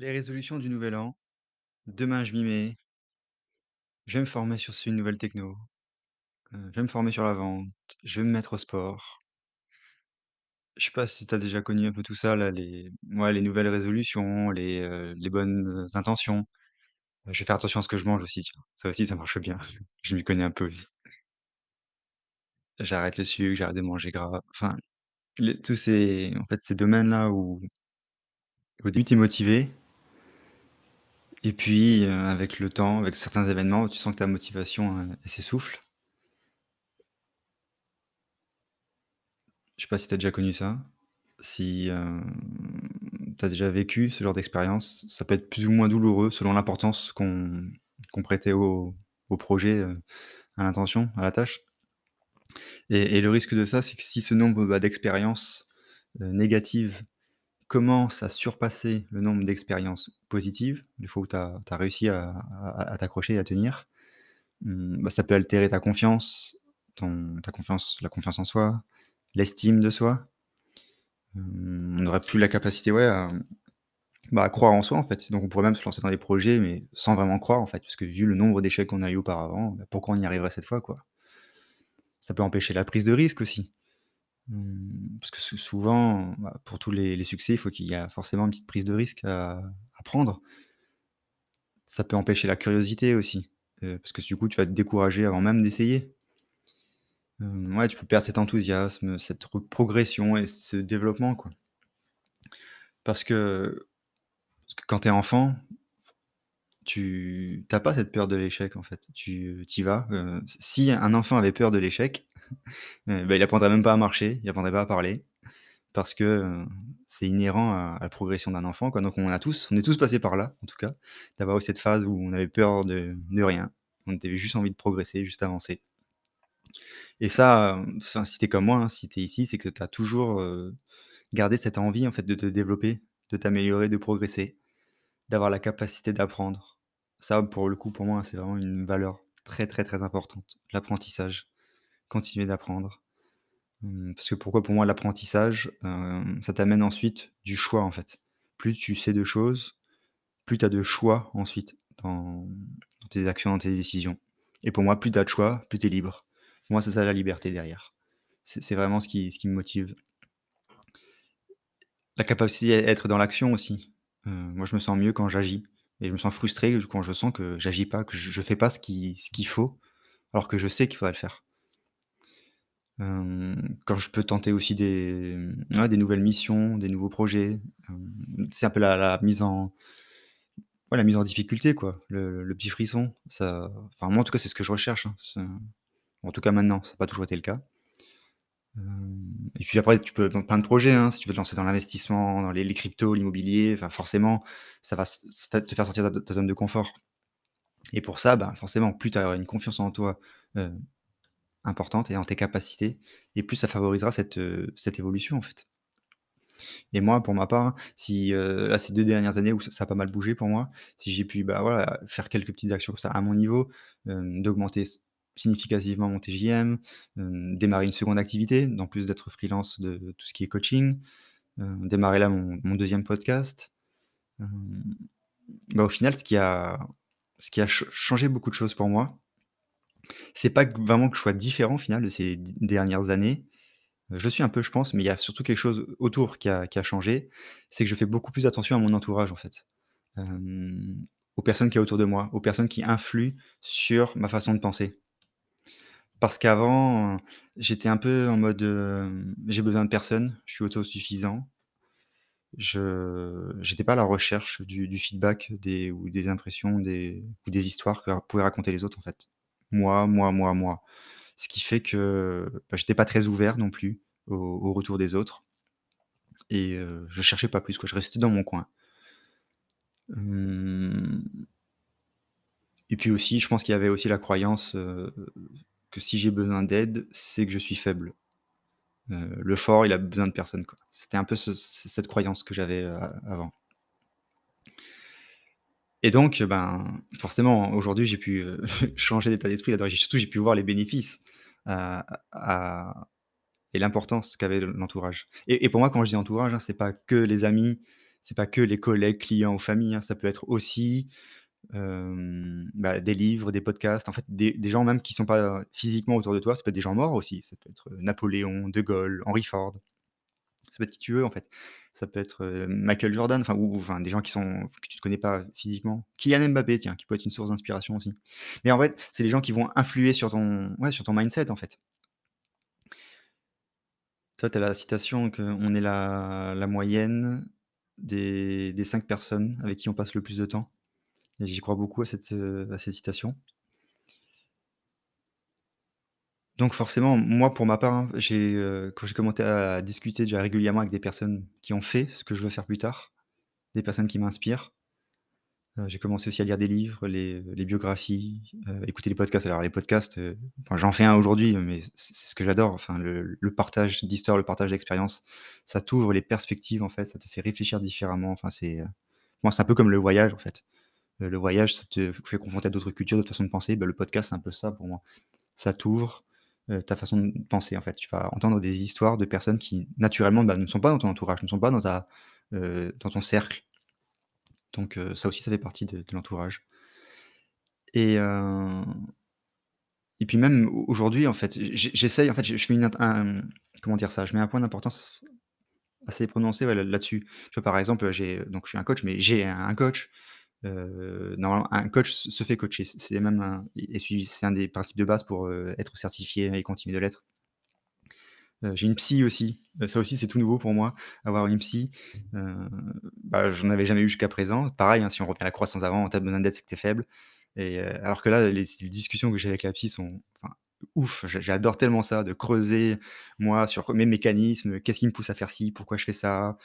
Les résolutions du nouvel an, demain je m'y mets. Je vais me former sur su une nouvelle techno, heu, je vais me former sur la vente, je vais me mettre au sport. Je sais pas si tu as déjà connu un peu tout ça là, les nouvelles résolutions, les, les bonnes intentions. Heu, je vais faire attention à ce que je mange aussi ça aussi ça marche bien, je m'y connais un peu aussi. J'arrête le sucre, j'arrête de manger gras, enfin, tous ces ces domaines-là où au début tu es motivé et puis, heu, avec le temps, avec certains événements, tu sens que ta motivation, elle s'essouffle. Je sais pas si tu as déjà connu ça? Si, hem, tu as déjà vécu ce genre d'expérience? Ça peut être plus ou moins douloureux selon l'importance qu'on prêtait au projet, à l'intention, à la tâche. Et le risque de ça, c'est que si ce nombre, bah, d'expériences, négatives commence à surpasser le nombre d'expériences positives, les fois où tu as réussi à t'accrocher et à tenir, mmh, bah, ça peut altérer ta confiance, ta confiance la confiance en soi, l'estime de soi. Hem, on n'aurait plus la capacité, ouais, à, bah, à croire en soi, en fait. Donc on pourrait même se lancer dans des projets, mais sans vraiment croire, en fait, parce que vu le nombre d'échecs qu'on a eu auparavant, bah, pourquoi on y arriverait cette fois, quoi? Ça peut empêcher la prise de risque aussi. Mmh, parce que sou souvent, bah, pour tous les succès, il faut qu'il y a forcément une petite prise de risque à prendre. Ça peut empêcher la curiosité aussi, heu, parce que du coup, tu vas te décourager avant même d'essayer. Hem, ouais, tu peux perdre cet enthousiasme, cette re progression et ce développement, quoi. Parce que parce que quand tu es enfant, tu tu as pas cette peur de l'échec, en fait. Tu y vas, heu, si un enfant avait peur de l'échec, heu, bah, il apprendrait même pas à marcher, il apprendrait pas à parler. Parce que, heu, c'est inhérent à la progression d'un enfant. Donc on a tous on est tous passés par là, en tout cas, d'avoir cette phase où on avait peur de rien. On avait juste envie de progresser, juste avancer. Et ça, si tu es comme moi, hein, si tu es ici, c'est que tu as toujours, heu, gardé cette envie, en fait, de te développer, de t'améliorer, de progresser, d'avoir la capacité d'apprendre. Ça, pour le coup, pour moi, c'est vraiment une valeur très, très, très importante, l'apprentissage, continuer d'apprendre. Mmh, parce que pourquoi pour moi l'apprentissage, hem, ça t'amène ensuite du choix, en fait. Plus tu sais de choses, plus tu as de choix ensuite dans tes actions, dans tes décisions. Et pour moi, plus tu as de choix, plus tu es libre. Moi, c'est ça la liberté derrière. C'est vraiment ce qui ce qui me motive. La capacité à être dans l'action aussi. Heu, moi, je me sens mieux quand j'agis et je me sens frustré quand je sens que j'agis pas, que je je fais pas ce qui ce qu'il faut, alors que je sais qu'il faudrait le faire. Quand je peux tenter aussi des, nouvelles missions, des nouveaux projets, c'est un peu la mise en ouais, la mise en difficulté, quoi, le petit frisson, enfin, moi, en tout cas, c'est ce que je recherche, hein, en tout cas maintenant, ça a pas toujours été le cas. Et puis après, tu peux dans plein de projets, hein, si tu veux te lancer dans l'investissement, dans les les cryptos, l'immobilier, enfin, forcément, ça va te faire sortir de ta zone de confort et pour ça, ben, forcément, plus tu auras une confiance en toi, importante et en tes capacités et plus ça favorisera cette, cette évolution, en fait. Et moi, pour ma part, si, là, ces 2 dernières années où ça a pas mal bougé pour moi, si j'ai pu, bah, voilà, faire quelques petites actions comme ça à mon niveau, d'augmenter significativement mon TJM, démarrer une seconde activité, en plus d'être freelance de tout ce qui est coaching, démarrer là mon 2 podcast. Bah, au final, ce qui a ce qui a ch changé beaucoup de choses pour moi, c'est pas vraiment que je sois différent au final de ces dernières années, je suis un peu, je pense, mais il y a surtout quelque chose autour qui a qui changé. C'est que je fais beaucoup plus attention à mon entourage, en fait. Aux personnes qu'il y a autour de moi, aux personnes qui influent sur ma façon de penser. Parce qu'avant, j'étais un peu en mode, j'ai besoin de personne, je suis autosuffisant. Je j'étais pas à la recherche du feedback ou des impressions, ou des histoires que pouvaient raconter les autres, en fait. Moi, moi, moi, moi. Ce qui fait que, bah, j'étais pas très ouvert non plus au retour des autres et heu, je cherchais pas plus, quoi, je restais dans mon coin. Mmh et puis aussi, je pense qu'il y avait aussi la croyance, heu, que si j'ai besoin d'aide, c'est que je suis faible. Heu, le fort, il a besoin de personne. C'était un peu cette croyance que j'avais, heu, avant et donc, ben, forcément, aujourd'hui, j'ai pu, heu, changer d'état d'esprit surtout, j'ai pu voir les bénéfices, à et l'importance qu'avait l'entourage. Et pour moi, quand je dis entourage, hein, c'est pas que les amis, c'est pas que les collègues, clients ou famille, hein, ça peut être aussi, bah, des livres, des podcasts, en fait, des gens même qui sont pas physiquement autour de toi, ça peut être des gens morts aussi, ça peut être, Napoléon, De Gaulle, Henry Ford. Ça peut être qui tu veux, en fait. Ça peut être, Michael Jordan, enfin ou enfin des gens qui sont que tu ne connais pas physiquement. Kylian Mbappé, tiens, qui peut être une source d'inspiration aussi. Mais en fait, c'est les gens qui vont influer sur ton ouais, sur ton mindset, en fait. Toi, tu as la citation que «On est la la moyenne des des 5 personnes avec qui on passe le plus de temps» j'y crois beaucoup à cette, à cette citation. Donc forcément, moi, pour ma part, hein, j'ai, heu, quand j'ai commencé à discuter déjà régulièrement avec des personnes qui ont fait ce que je veux faire plus tard, des personnes qui m'inspirent, heu, j'ai commencé aussi à lire des livres, les, biographies, heu, écouter les podcasts. Alors les podcasts, j'en fais un aujourd'hui, mais c'est ce que j'adore, enfin le partage d'histoires, le partage d'expériences, ça t'ouvre les perspectives en fait, ça te fait réfléchir différemment, enfin c'est, moi c'est un peu comme le voyage en fait. Le voyage, ça te fait confronter à d'autres cultures, d'autres façons de penser, bah, le podcast c'est un peu ça pour moi. Ça t'ouvre, heu, ta façon de penser, en fait. Tu vas entendre des histoires de personnes qui, naturellement, bah, ne sont pas dans ton entourage, ne sont pas dans ta, heu, dans ton cercle. Donc heu, ça aussi, ça fait partie de l'entourage et et puis même au aujourd'hui, en fait, j'e j'essaye, en fait, je une comment dire ça? Je mets un point d'importance assez prononcé, là-dessus. Par exemple, j'ai donc je suis un coach, mais j'ai un coach, normalement, un coach se fait coacher. C'est même un c'est un des principes de base pour, être certifié et continuer de l'être. J'ai une psy aussi, ça aussi c'est tout nouveau pour moi, avoir une psy, bah, j'en avais jamais eu jusqu'à présent. Pareil, hein, si on revient à la croissance avant, tu as besoin d'aide, c'est que tu es faible et alors que là, les discussions que j'ai avec la psy sont, ouf! J'a j'adore tellement ça, de creuser, moi, sur mes mécanismes, qu'est-ce qui me pousse à faire ci? Pourquoi je fais ça?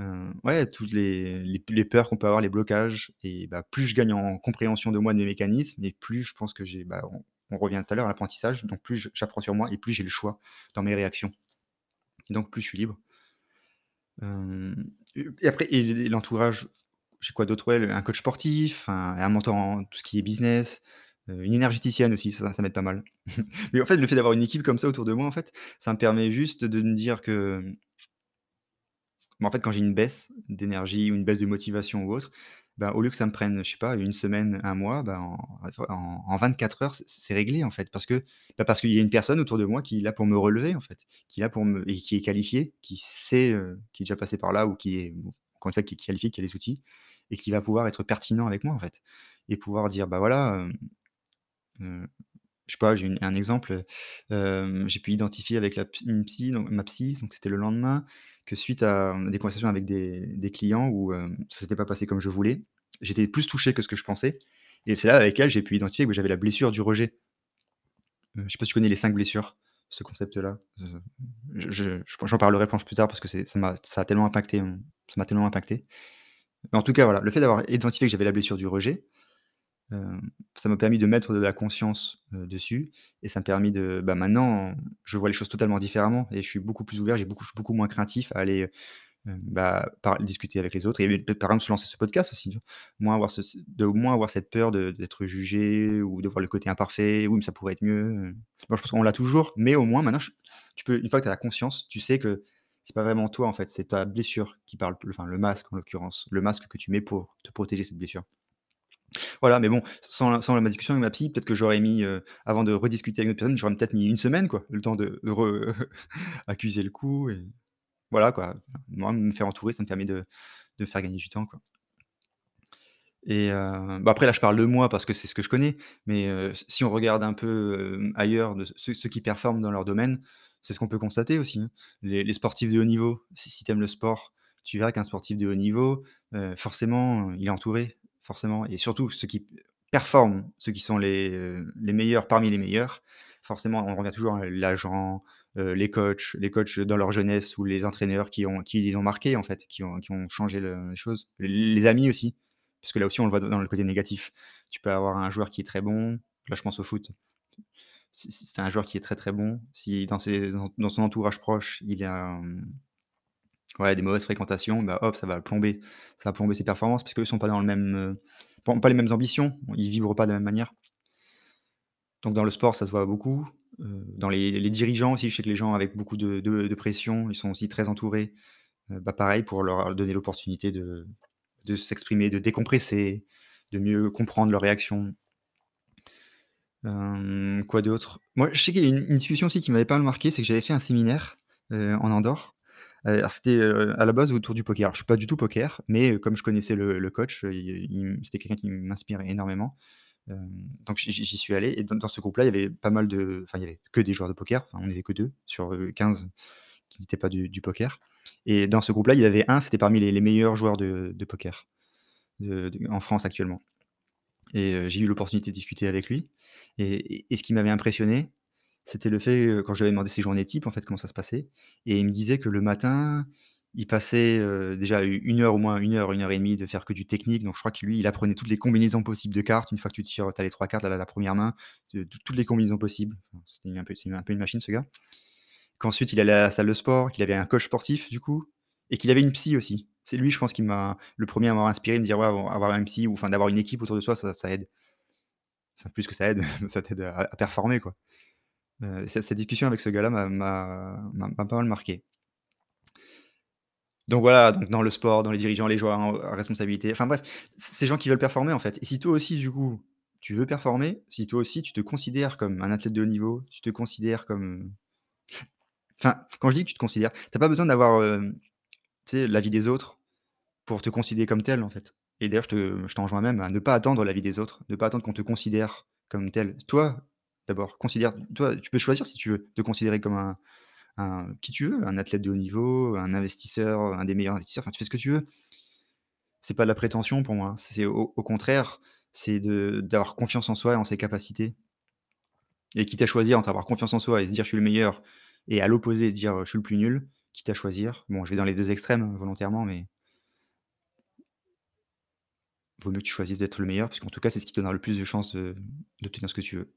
Heu, ouais, toutes les les peurs qu'on peut avoir, les blocages et bah, plus je gagne en compréhension de moi, de mes mécanismes et plus je pense que j'ai, bah, on revient tout à l'heure à l'apprentissage, donc plus j'apprends sur moi et plus j'ai le choix dans mes réactions et donc plus je suis libre. Hem et après l'entourage, j'ai quoi d'autre? Un coach sportif, un mentor en tout ce qui est business, heu, une énergéticienne aussi, ça ça m'aide pas mal. Mais en fait, le fait d'avoir une équipe comme ça autour de moi, en fait, ça me permet juste de me dire que mais en fait, quand j'ai une baisse d'énergie ou une baisse de motivation ou autre, bah, au lieu que ça me prenne, je sais pas, une semaine, un mois, bah, en en en 24 heures, c'est réglé, en fait. Parce que, qu'il y a une personne autour de moi qui est là pour me relever, en fait, qui est là pour me et qui est qualifiée, qui sait, heu, qui est déjà passé par là ou qui est qui est qualifié, qui a les outils et qui va pouvoir être pertinent avec moi, en fait et pouvoir dire: «Bah, voilà, hem, heu» je sais pas, j'ai un exemple, j'ai pu identifier avec la ma psy, donc c'était le lendemain, que suite à, mmh, des conversations avec des clients où, hem, ça s'était pas passé comme je voulais, j'étais plus touché que ce que je pensais et c'est là, avec elle, j'ai pu identifier que j'avais la blessure du rejet. Heu, je sais pas si tu connais les 5 blessures, ce concept-là? Heu, je je je j'en parlerai, plus tard parce que ça m'a tellement impacté, mmh, ça tellement impacté. Mais en tout cas, voilà, le fait d'avoir identifié que j'avais la blessure du rejet, Hem, ça m'a permis de mettre de la conscience, heu, dessus et ça m'a permis de bah, maintenant, je vois les choses totalement différemment et je suis beaucoup plus ouvert, j'ai beaucoup je suis beaucoup moins craintif à aller, heu, bah, discuter avec les autres et par exemple se lancer ce podcast aussi, avoir ce de moins avoir cette peur d'être jugé ou de voir le côté imparfait. «Oui, mais ça pourrait être mieux». Moi, je pense qu'on l'a toujours, mais au moins maintenant tu peux une fois que tu as la conscience, tu sais que c'est pas vraiment toi, en fait, c'est ta blessure qui parle, enfin le masque en l'occurrence, le masque que tu mets pour te protéger cette blessure. Voilà, mais bon, sans la sans ma discussion avec ma psy, peut-être que j'aurais mis, heu, avant de rediscuter avec une autre personne, j'aurais peut-être mis une semaine quoi, le temps de de accuser le coup et voilà quoi. Moi, me faire entourer, ça me permet de faire gagner du temps quoi et heu, bah, après là, je parle de moi parce que c'est ce que je connais, mais heu, si on regarde un peu, ailleurs de ceux qui performent dans leur domaine, c'est ce qu'on peut constater aussi, hein. Les sportifs de haut niveau, si si tu aimes le sport, tu verras qu'un sportif de haut niveau, forcément, il est entouré, forcément et surtout ceux qui performent, ceux qui sont les, heu, les meilleurs parmi les meilleurs, forcément, on regarde toujours, heu, l'agent, heu, les coachs les coachs dans leur jeunesse ou les entraîneurs qui ont qui les ont marqués, en fait, qui ont qui ont changé le les choses. Les amis aussi, parce que là aussi on le voit dans le côté négatif. Tu peux avoir un joueur qui est très bon, là je pense au foot. C'est un joueur qui est très, très bon, si dans ses dans son entourage proche, il a, hem, ouais, des mauvaises fréquentations, bah, hop, ça va plomber ça va plomber ses performances parce qu'eux sont pas dans le même, heu, pas les mêmes ambitions, ils vibrent pas de la même manière. Donc dans le sport, ça se voit beaucoup, heu, dans les les dirigeants aussi, je sais que les gens avec beaucoup de de pression, ils sont aussi très entourés Heu, bah, pareil pour leur donner l'opportunité de de s'exprimer, de décompresser, de mieux comprendre leurs réactions. Hem, quoi d'autre? Moi, je sais qu'il y a une une discussion aussi qui m'avait pas mal marqué, c'est que j'avais fait un séminaire, heu, en Andorre. Heu, alors c'était, heu, à la base autour du poker. Alors je suis pas du tout poker, mais heu, comme je connaissais le coach, c'était quelqu'un qui m'inspirait énormément. Donc j'y suis allé. Et dans ce groupe-là, il y avait pas mal de enfin, il y avait que des joueurs de poker, enfin, on était que 2 sur, heu, 15 qui n'étaient pas du poker. Et dans ce groupe-là, il y avait un, c'était parmi les meilleurs joueurs de poker en France actuellement. Et j'ai eu l'opportunité de discuter avec lui. Et ce qui m'avait impressionné, c'était le fait, quand je lui demandé ses journées types, en fait, comment ça se passait et il me disait que le matin, il passait, déjà une heure au moins, une heure, une heure et demie de faire que du technique. Donc je crois que lui, il apprenait toutes les combinaisons possibles de cartes. Une fois que tu tires, tu as les 3 cartes, la la première main, de toutes les combinaisons possibles. C'était un peu une machine ce gars. Qu'ensuite il allait à la salle de sport, qu'il avait un coach sportif du coup et qu'il avait une psy aussi. C'est lui, je pense, qui m'a le premier à m'avoir inspiré, me dire: «Ouais, avoir un psy ou enfin d'avoir une équipe autour de soi, ça aide». Enfin plus que ça aide, ça t'aide à performer quoi. Heu, cette discussion avec ce gars-là m'a pas mal marqué. Donc voilà, donc dans le sport, dans les dirigeants, les joueurs en à responsabilité, enfin bref, ces gens qui veulent performer en fait et si toi aussi du coup, tu veux performer, si toi aussi tu te considères comme un athlète de haut niveau, tu te considères comme, enfin, quand je dis que tu te considères, tu as pas besoin d'avoir, sais, l'avis des autres pour te considérer comme tel en fait et d'ailleurs je te je même à ne pas attendre l'avis des autres, ne pas attendre qu'on te considère comme tel. Toi, d'abord, considère toi, tu peux choisir si tu veux te considérer comme un qui tu veux, un athlète de haut niveau, un investisseur, un des meilleurs investisseurs, enfin tu fais ce que tu veux. C'est pas de la prétention pour moi, c'est au contraire, c'est d'avoir confiance en soi et en ses capacités et quitte à choisir entre avoir confiance en soi et se dire: «Je suis le meilleur» et à l'opposé dire: «Je suis le plus nul», quitte à choisir. Bon, je vais dans les 2 extrêmes, hein, volontairement, mais vaut mieux que tu choisisses d'être le meilleur, parce qu'en tout cas, c'est ce qui te donnera le plus de chances, d'obtenir ce que tu veux.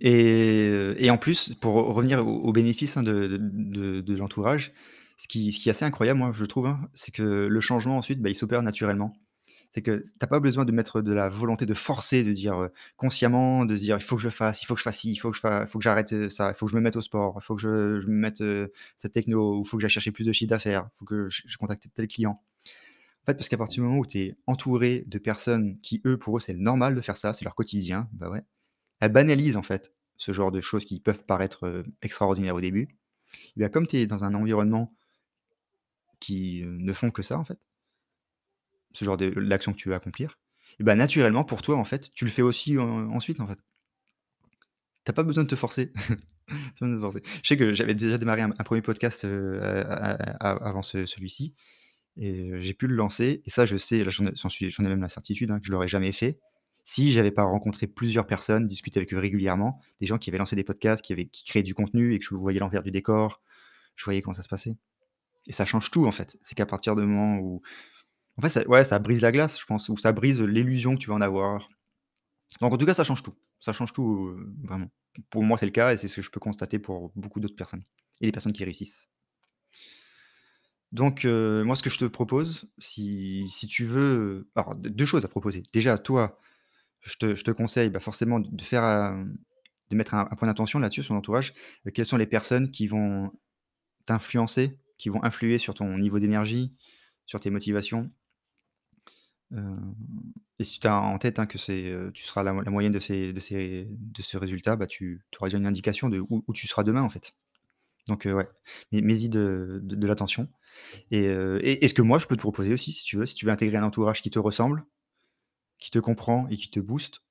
Et heu et en plus, pour revenir aux bénéfices, hein, de l'entourage, ce qui est assez incroyable, moi, je trouve, hein, c'est que le changement ensuite, bah, il s'opère naturellement. C'est que tu as pas besoin de mettre de la volonté, de forcer, de dire, heu, consciemment, de dire: «Il faut que je fasse, il faut que je fasse ci, il faut que je faut que j'arrête, heu, ça, il faut que je me mette au sport, il faut que je me mette, cette techno ou il faut que j'aille chercher plus de chiffre d'affaires, il faut que je je contacte tel client». En fait, parce qu'à partir du moment où tu es entouré de personnes qui, eux, pour eux, c'est normal de faire ça, c'est leur quotidien, bah, ouais, elles banalisent, en fait, ce genre de choses qui peuvent paraître, extraordinaires au début. Bah, comme tu es dans un environnement qui, ne font que ça, en fait, ce genre de l'action que tu veux accomplir, bah, naturellement pour toi, en fait, tu le fais aussi en ensuite, en fait. Tu as pas besoin de te forcer. Je sais que j'avais déjà démarré un 1 podcast, avant ce celui-ci et j'ai pu le lancer et ça, je sais, j'en ai même la certitude, hein, que je l'aurais jamais fait si j'avais pas rencontré plusieurs personnes, discuté avec eux régulièrement, des gens qui avaient lancé des podcasts, qui avaient qui créaient du contenu et que je voyais l'envers du décor, je voyais comment ça se passait et ça change tout, en fait. C'est qu'à partir du moment où en fait, ça ouais, ça brise la glace, je pense, ou ça brise l'illusion que tu vas en avoir. Donc en tout cas, ça change tout. Ça change tout, heu, vraiment. Pour moi, c'est le cas et c'est ce que je peux constater pour beaucoup d'autres personnes et les personnes qui réussissent. Donc heu, moi, ce que je te propose, si si tu veux, alors d 2 choses à proposer. Déjà, toi, je te conseille, bah, forcément de faire, de mettre un point d'attention là-dessus, sur l'entourage. Heu, quelles sont les personnes qui vont t'influencer, qui vont influer sur ton niveau d'énergie, sur tes motivations? Et si tu as en tête, hein, que tu seras la moyenne de ces de ces de ces résultats, bah, tu auras déjà une indication de où tu seras demain, en fait. Donc ouais, mets mets-y de de l'attention et et et ce que moi je peux te proposer aussi, si tu veux, si tu veux intégrer un entourage qui te ressemble, qui te comprend et qui te booste,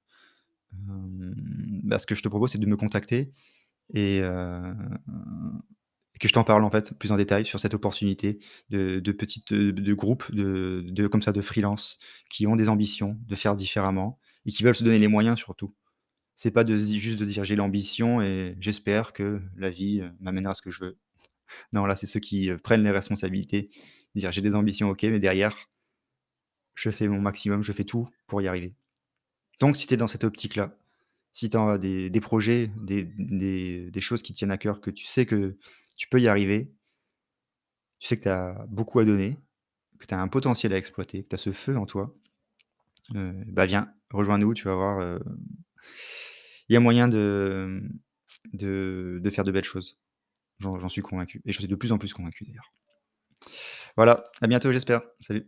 bah, ce que je te propose, c'est de me contacter et que je t'en parle, en fait, plus en détail sur cette opportunité de de petites, de groupes de comme ça, de freelance qui ont des ambitions de faire différemment et qui veulent se donner les moyens surtout. C'est pas de juste de dire: «J'ai l'ambition et j'espère que la vie, m'amènera ce que je veux». Non, là, c'est ceux qui, prennent les responsabilités, dire: «J'ai des ambitions, OK, mais derrière, je fais mon maximum, je fais tout pour y arriver». Donc si tu es dans cette optique-là, si tu as des projets, des choses qui tiennent à cœur, que tu sais que tu peux y arriver, tu sais que tu as beaucoup à donner, que tu as un potentiel à exploiter, que tu as ce feu en toi, heu, bah, viens, rejoins-nous, tu vas voir, heu, il y a moyen de, de faire de belles choses. J'en suis convaincu et j'en suis de plus en plus convaincu d'ailleurs. Voilà, à bientôt j'espère. Salut.